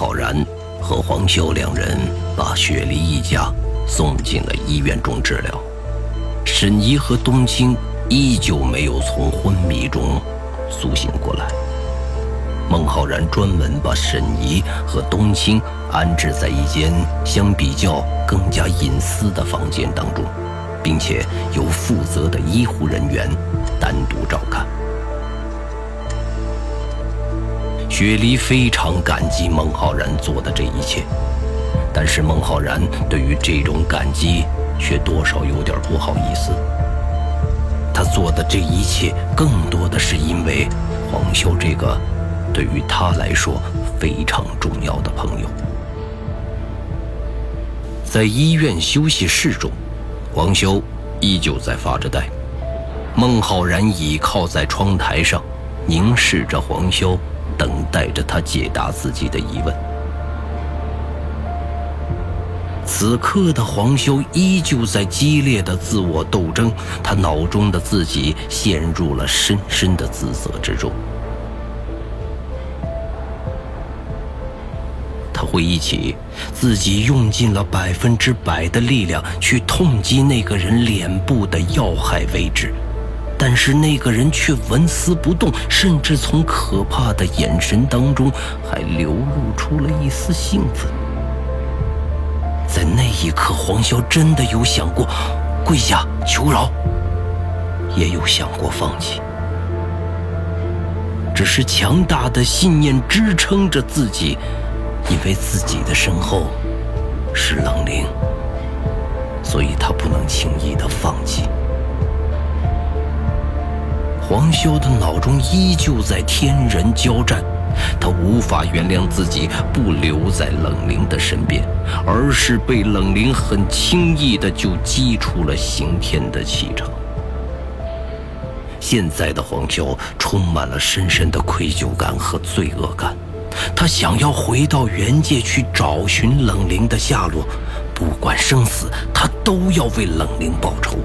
浩然和黄潇两人把雪梨一家送进了医院中治疗。沈怡和冬青依旧没有从昏迷中苏醒过来。孟浩然专门把沈怡和冬青安置在一间相比较更加隐私的房间当中，并且由负责的医护人员单独照看。雪梨非常感激孟浩然做的这一切，但是孟浩然对于这种感激却多少有点不好意思。他做的这一切更多的是因为黄修这个。对于他来说非常重要的朋友，在医院休息室中，黄修依旧在发着呆。孟浩然倚靠在窗台上，凝视着黄修，等待着他解答自己的疑问。此刻的黄修依旧在激烈的自我斗争，他脑中的自己陷入了深深的自责之中。他回忆起自己用尽了百分之百的力量去痛击那个人脸部的要害位置，但是那个人却纹丝不动，甚至从可怕的眼神当中还流露出了一丝兴奋。在那一刻，黄潇真的有想过跪下求饶，也有想过放弃，只是强大的信念支撑着自己。因为自己的身后是冷灵，所以他不能轻易的放弃。黄潇的脑中依旧在天人交战，他无法原谅自己不留在冷灵的身边，而是被冷灵很轻易的就击出了刑天的气场。现在的黄潇充满了深深的愧疚感和罪恶感。他想要回到原界去找寻冷灵的下落，不管生死，他都要为冷灵报仇。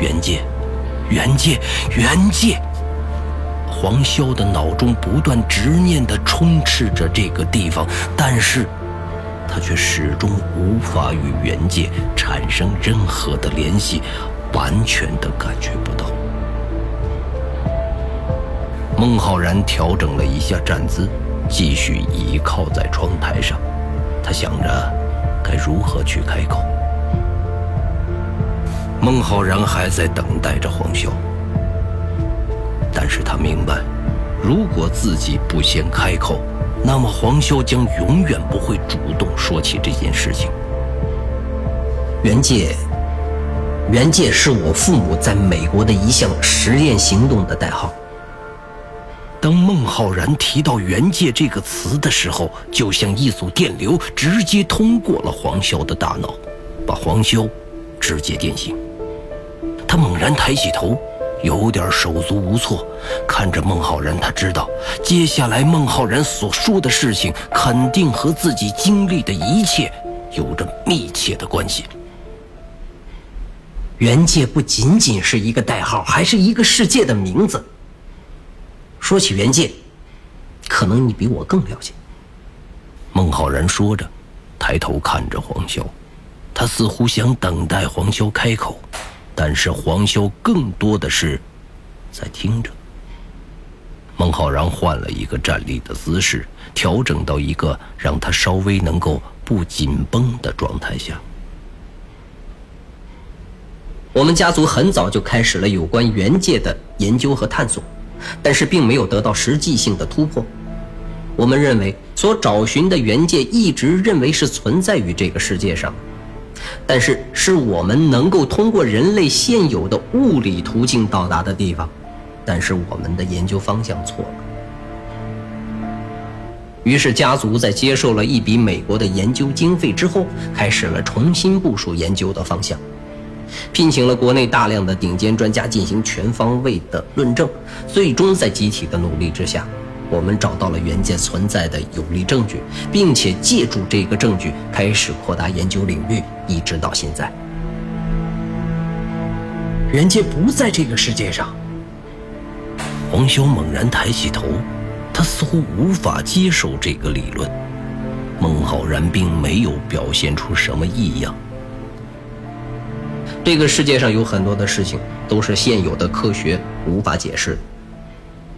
原界，原界，原界！黄潇的脑中不断执念地充斥着这个地方，但是，他却始终无法与原界产生任何的联系，完全的感觉不到。孟浩然调整了一下站姿，继续倚靠在窗台上。他想着该如何去开口。孟浩然还在等待着黄潇，但是他明白，如果自己不先开口，那么黄潇将永远不会主动说起这件事情。原界，原界是我父母在美国的一项实验行动的代号。当孟浩然提到“原界”这个词的时候，就像一组电流直接通过了黄潇的大脑，把黄潇直接电醒。他猛然抬起头，有点手足无措，看着孟浩然。他知道，接下来孟浩然所说的事情，肯定和自己经历的一切有着密切的关系。原界不仅仅是一个代号，还是一个世界的名字。说起原界，可能你比我更了解。孟浩然说着，抬头看着黄潇，他似乎想等待黄潇开口，但是黄潇更多的是在听着。孟浩然换了一个站立的姿势，调整到一个让他稍微能够不紧绷的状态下。我们家族很早就开始了有关原界的研究和探索。但是并没有得到实际性的突破。我们认为所找寻的原界一直认为是存在于这个世界上，但是是我们能够通过人类现有的物理途径到达的地方。但是我们的研究方向错了。于是家族在接受了一笔美国的研究经费之后，开始了重新部署研究的方向。聘请了国内大量的顶尖专家进行全方位的论证，最终在集体的努力之下，我们找到了原件存在的有力证据，并且借助这个证据开始扩大研究领域，一直到现在。原界不在这个世界上。黄潇猛然抬起头，他似乎无法接受这个理论。孟浩然并没有表现出什么异样。这个世界上有很多的事情都是现有的科学无法解释，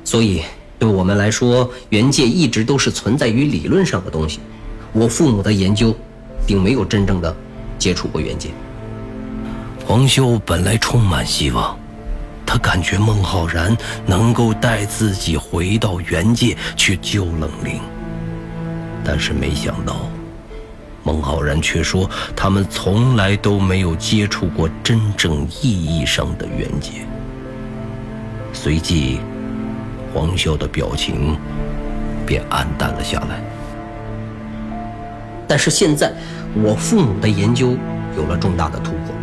所以对我们来说，原界一直都是存在于理论上的东西。我父母的研究，并没有真正的接触过原界。黄修本来充满希望，他感觉孟浩然能够带自己回到原界去救冷灵，但是没想到。孟浩然却说：“他们从来都没有接触过真正意义上的原界。”随即，黄潇的表情便黯淡了下来。但是现在，我父母的研究有了重大的突破，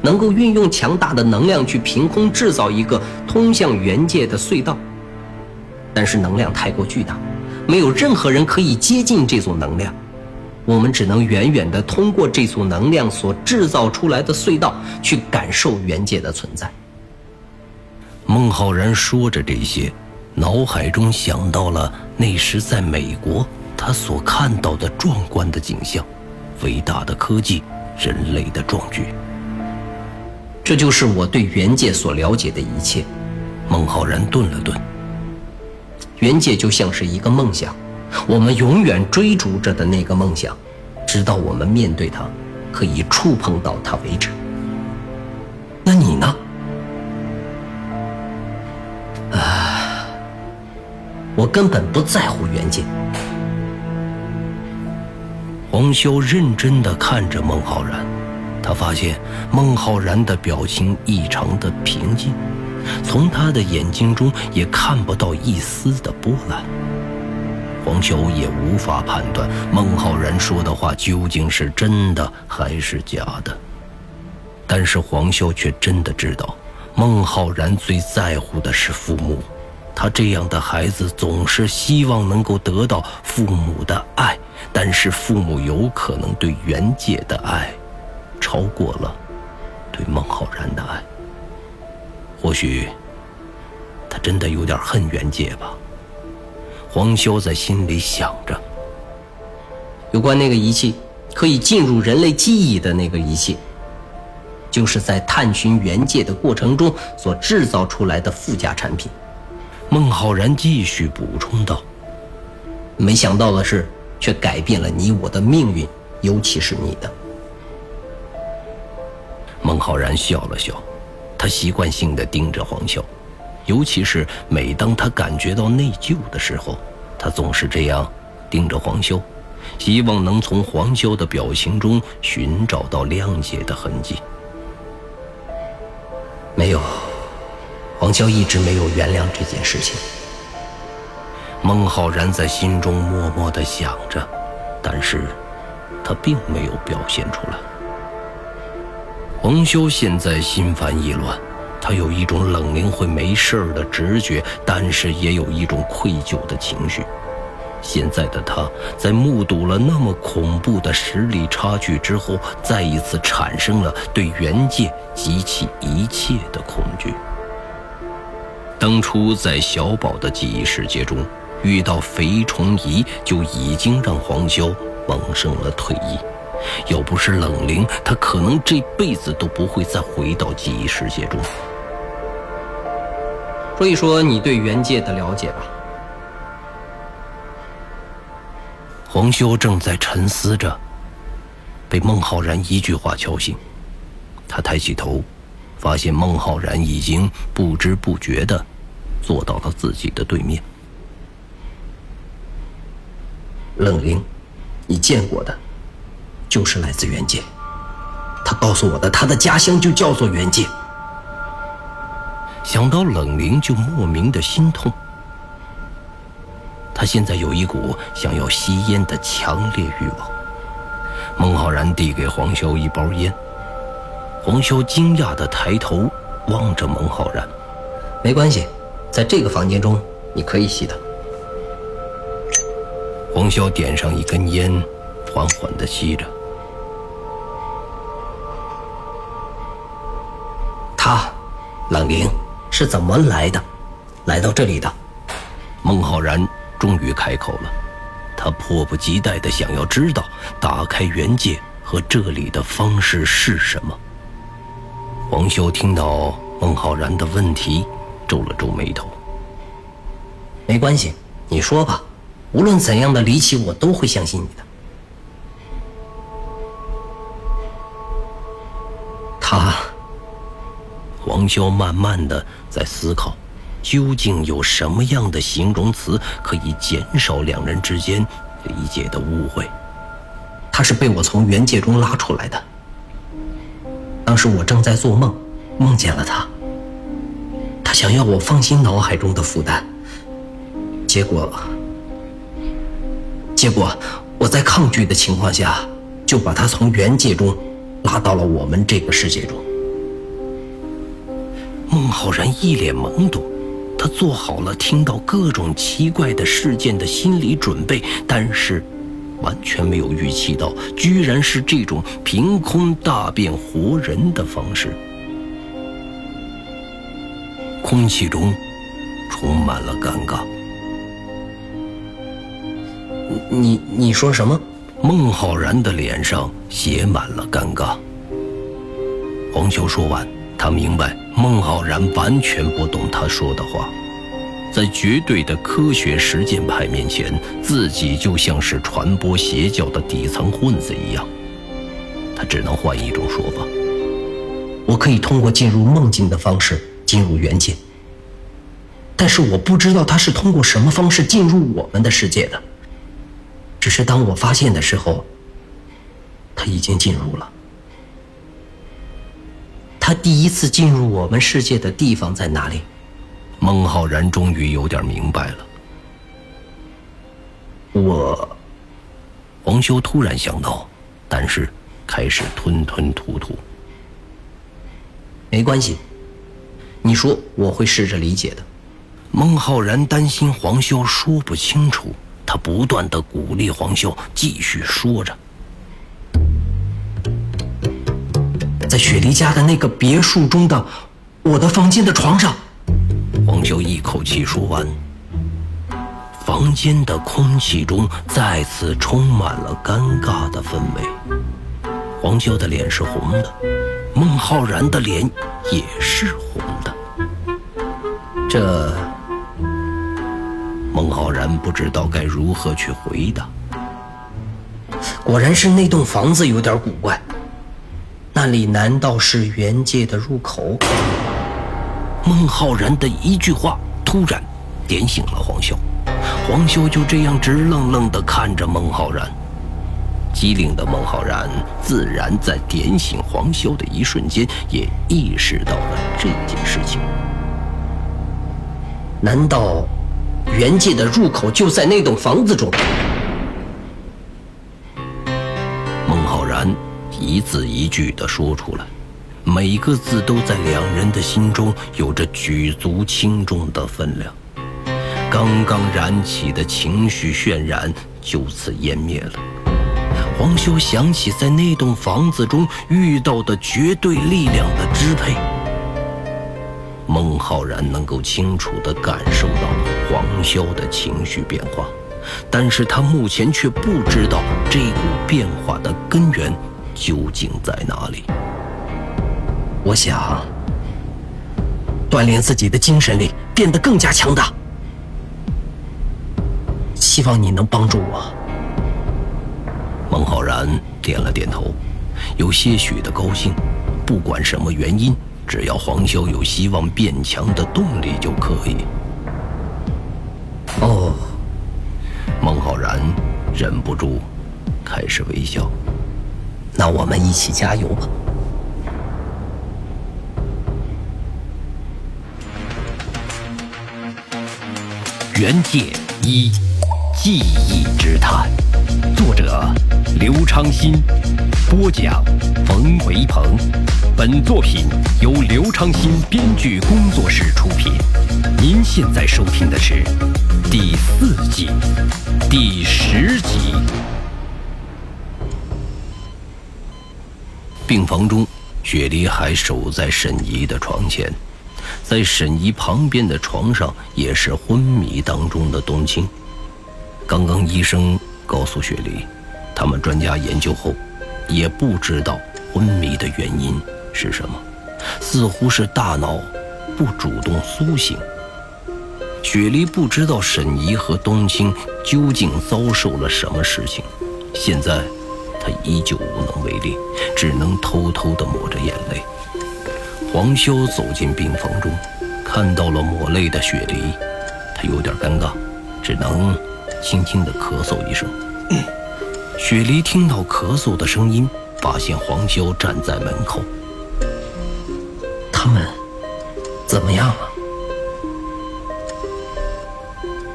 能够运用强大的能量去凭空制造一个通向原界的隧道。但是能量太过巨大，没有任何人可以接近这组能量。我们只能远远地通过这组能量所制造出来的隧道去感受原界的存在。孟浩然说着这些，脑海中想到了那时在美国他所看到的壮观的景象：伟大的科技，人类的壮举。这就是我对原界所了解的一切。孟浩然顿了顿，原界就像是一个梦想。我们永远追逐着的那个梦想，直到我们面对它，可以触碰到它为止。根本不在乎原件。黄潇认真的看着孟浩然，他发现孟浩然的表情异常的平静，从他的眼睛中也看不到一丝的波澜。黄潇也无法判断孟浩然说的话究竟是真的还是假的，但是黄潇却真的知道，孟浩然最在乎的是父母，他这样的孩子总是希望能够得到父母的爱，但是父母有可能对原界的爱，超过了对孟浩然的爱，或许他真的有点恨原界吧。黄潇在心里想着，有关那个仪器可以进入人类记忆的那个仪器，就是在探寻原界的过程中所制造出来的附加产品。孟浩然继续补充道：“没想到的是，却改变了你我的命运，尤其是你的。”孟浩然笑了笑，他习惯性的盯着黄潇。尤其是每当他感觉到内疚的时候，他总是这样盯着黄潇，希望能从黄潇的表情中寻找到谅解的痕迹。没有，黄潇一直没有原谅这件事情。孟浩然在心中默默地想着，但是，他并没有表现出来。黄修现在心烦意乱。他有一种冷凝会没事的直觉，但是也有一种愧疚的情绪。现在的他在目睹了那么恐怖的实力差距之后，再一次产生了对原界及其一切的恐惧。当初在小宝的记忆世界中遇到肥虫仪，就已经让黄潇萌生了退意。要不是冷灵，他可能这辈子都不会再回到记忆世界中。说一说你对原界的了解吧。黄修正在沉思着，被孟浩然一句话敲醒。他抬起头，发现孟浩然已经不知不觉的坐到了自己的对面。冷灵，你见过的，就是来自原界。他告诉我的，他的家乡就叫做原界。想到冷灵，就莫名的心痛。他现在有一股想要吸烟的强烈欲望。孟浩然递给黄潇一包烟，黄潇惊讶的抬头望着孟浩然：“没关系，在这个房间中你可以吸的。”黄潇点上一根烟，缓缓的吸着。他，冷灵。是怎么来的？来到这里的？孟浩然终于开口了，他迫不及待地想要知道打开原界和这里的方式是什么。王修听到孟浩然的问题，皱了皱眉头。没关系，你说吧，无论怎样的离奇，我都会相信你的。他，王修慢慢的在思考，究竟有什么样的形容词可以减少两人之间理解的误会？他是被我从原界中拉出来的。当时我正在做梦，梦见了他。他想要我放心脑海中的负担。结果，结果我在抗拒的情况下，就把他从原界中拉到了我们这个世界中。孟浩然一脸懵懂，他做好了听到各种奇怪的事件的心理准备，但是完全没有预期到，居然是这种凭空大变活人的方式。空气中充满了尴尬。你你说什么？孟浩然的脸上写满了尴尬。黄秋说完，他明白孟浩然完全不懂他说的话，在绝对的科学实践派面前，自己就像是传播邪教的底层混子一样。他只能换一种说法：我可以通过进入梦境的方式进入原界，但是我不知道他是通过什么方式进入我们的世界的。只是当我发现的时候，他已经进入了。他第一次进入我们世界的地方在哪里？孟浩然终于有点明白了。我，黄修突然想到，但是开始吞吞吐吐。没关系，你说我会试着理解的。孟浩然担心黄修说不清楚。他不断的鼓励黄修继续说着，在雪梨家的那个别墅中的我的房间的床上。黄修一口气说完，房间的空气中再次充满了尴尬的氛围。黄修的脸是红的，孟浩然的脸也是红的。这。孟浩然不知道该如何去回答。果然是那栋房子有点古怪，那里难道是原界的入口？孟浩然的一句话突然点醒了黄修，黄修就这样直愣愣地看着孟浩然。机灵的孟浩然自然在点醒黄修的一瞬间，也意识到了这件事情。难道？原界的入口就在那栋房子中。孟浩然一字一句地说出来，每个字都在两人的心中有着举足轻重的分量。刚刚燃起的情绪渲染就此湮灭了。黄修想起在那栋房子中遇到的绝对力量的支配。孟浩然能够清楚地感受到黄潇的情绪变化，但是他目前却不知道这股变化的根源究竟在哪里。我想锻炼自己的精神力，变得更加强大。希望你能帮助我。孟浩然点了点头，有些许的高兴。不管什么原因。只要黄潇有希望变强的动力就可以。哦，孟浩然忍不住开始微笑。那我们一起加油吧。原界一，记忆之谈，作者刘昌新，播讲冯维鹏。本作品由刘昌新编剧工作室出品。您现在收听的是第四季第十集。病房中，雪梨还守在沈怡的床前，在沈怡旁边的床上也是昏迷当中的冬青。刚刚医生告诉雪梨，他们专家研究后，也不知道昏迷的原因是什么，似乎是大脑不主动苏醒。雪梨不知道沈怡和冬青究竟遭受了什么事情，现在他依旧无能为力，只能偷偷地抹着眼泪。黄修走进病房中，看到了抹泪的雪梨，他有点尴尬，只能轻轻地咳嗽一声。雪梨听到咳嗽的声音，发现黄修站在门口。他们怎么样了？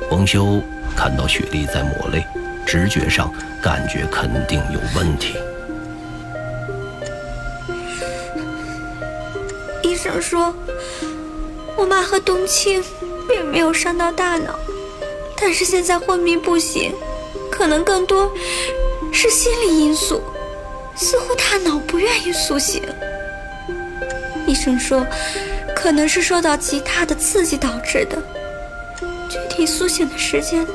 黄修看到雪莉在抹泪，直觉上感觉肯定有问题。医生说，我妈和冬青并没有伤到大脑，但是现在昏迷不醒，可能更多是心理因素，似乎大脑不愿意苏醒。医生说，可能是受到其他的刺激导致的。具体苏醒的时间，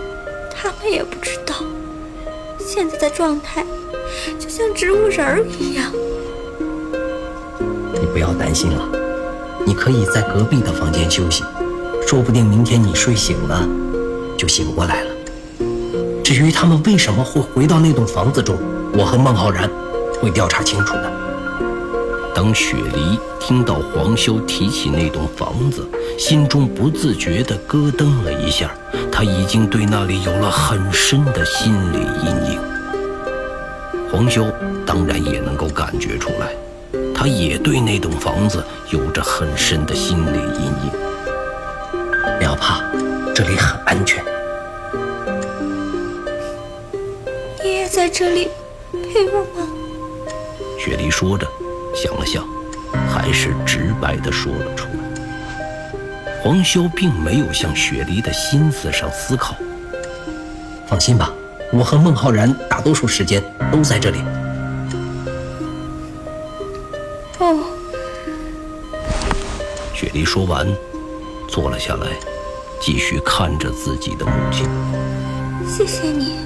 他们也不知道。现在的状态就像植物人儿一样。你不要担心了，你可以在隔壁的房间休息，说不定明天你睡醒了就醒过来了。至于他们为什么会回到那栋房子中，我和孟浩然会调查清楚的。当雪梨听到黄修提起那栋房子，心中不自觉地咯噔了一下。他已经对那里有了很深的心理阴影。黄修当然也能够感觉出来，他也对那栋房子有着很深的心理阴影。不要怕，这里很安全。你也在这里陪我吗？雪梨说着。想了想，还是直白的说了出来。黄潇并没有向雪梨的心思上思考。放心吧，我和孟浩然大多数时间都在这里。哦。雪梨说完，坐了下来，继续看着自己的母亲。谢谢你。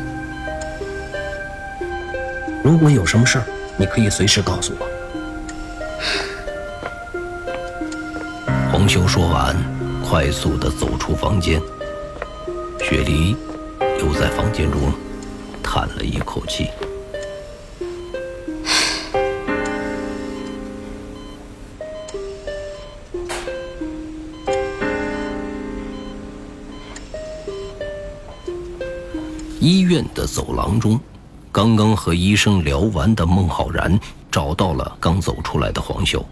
如果有什么事儿，你可以随时告诉我。红修说完，快速的走出房间。雪梨又在房间中叹了一口气。医院的走廊中，刚刚和医生聊完的孟浩然找到了刚走出来的黄修。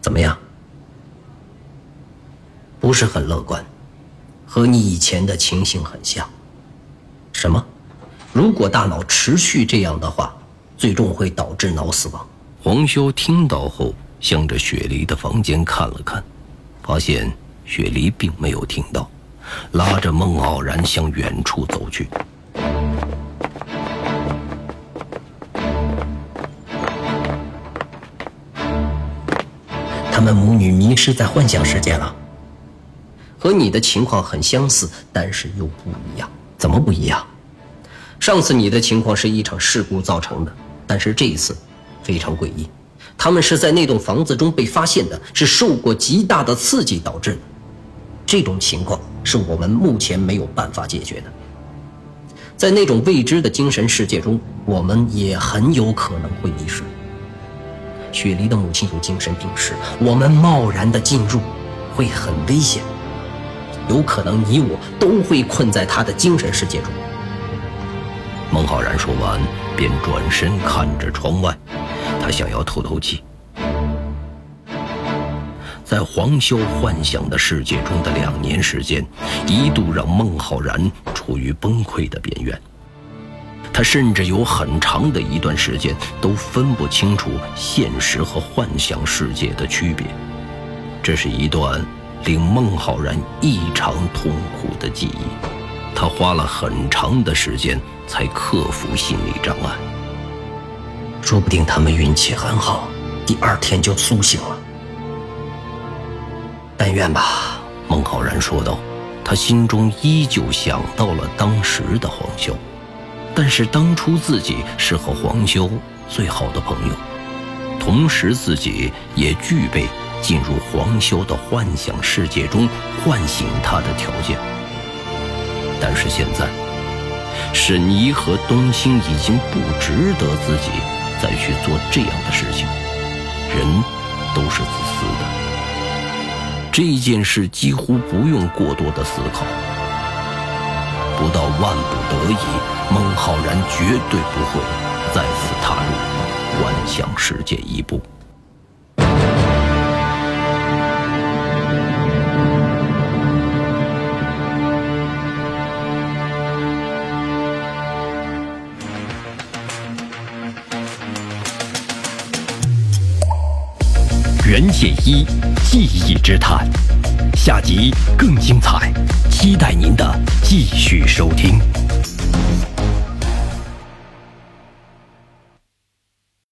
怎么样？不是很乐观，和你以前的情形很像。什么？如果大脑持续这样的话，最终会导致脑死亡。黄修听到后，向着雪梨的房间看了看，发现雪梨并没有听到，拉着孟傲然向远处走去。他们母女迷失在幻想世界了，和你的情况很相似，但是又不一样。怎么不一样？上次你的情况是一场事故造成的，但是这一次非常诡异。他们是在那栋房子中被发现的，是受过极大的刺激导致的。这种情况是我们目前没有办法解决的。在那种未知的精神世界中，我们也很有可能会迷失。雪梨的母亲有精神病史，我们贸然的进入会很危险，有可能你我都会困在他的精神世界中。孟浩然说完，便转身看着窗外，他想要透透气。在黄修幻想的世界中的两年时间，一度让孟浩然处于崩溃的边缘。他甚至有很长的一段时间都分不清楚现实和幻想世界的区别，这是一段令孟浩然异常痛苦的记忆。他花了很长的时间才克服心理障碍。说不定他们运气很好，第二天就苏醒了。但愿吧，孟浩然说道。他心中依旧想到了当时的黄潇，但是当初自己是和黄潇最好的朋友，同时自己也具备进入黄潇的幻想世界中唤醒他的条件。但是现在，沈怡和冬青已经不值得自己再去做这样的事情。人都是自私的。这件事几乎不用过多的思考，不到万不得已，孟浩然绝对不会再次踏入幻想世界一步。袁解一记忆之谈，下集更精彩，期待您的继续收听。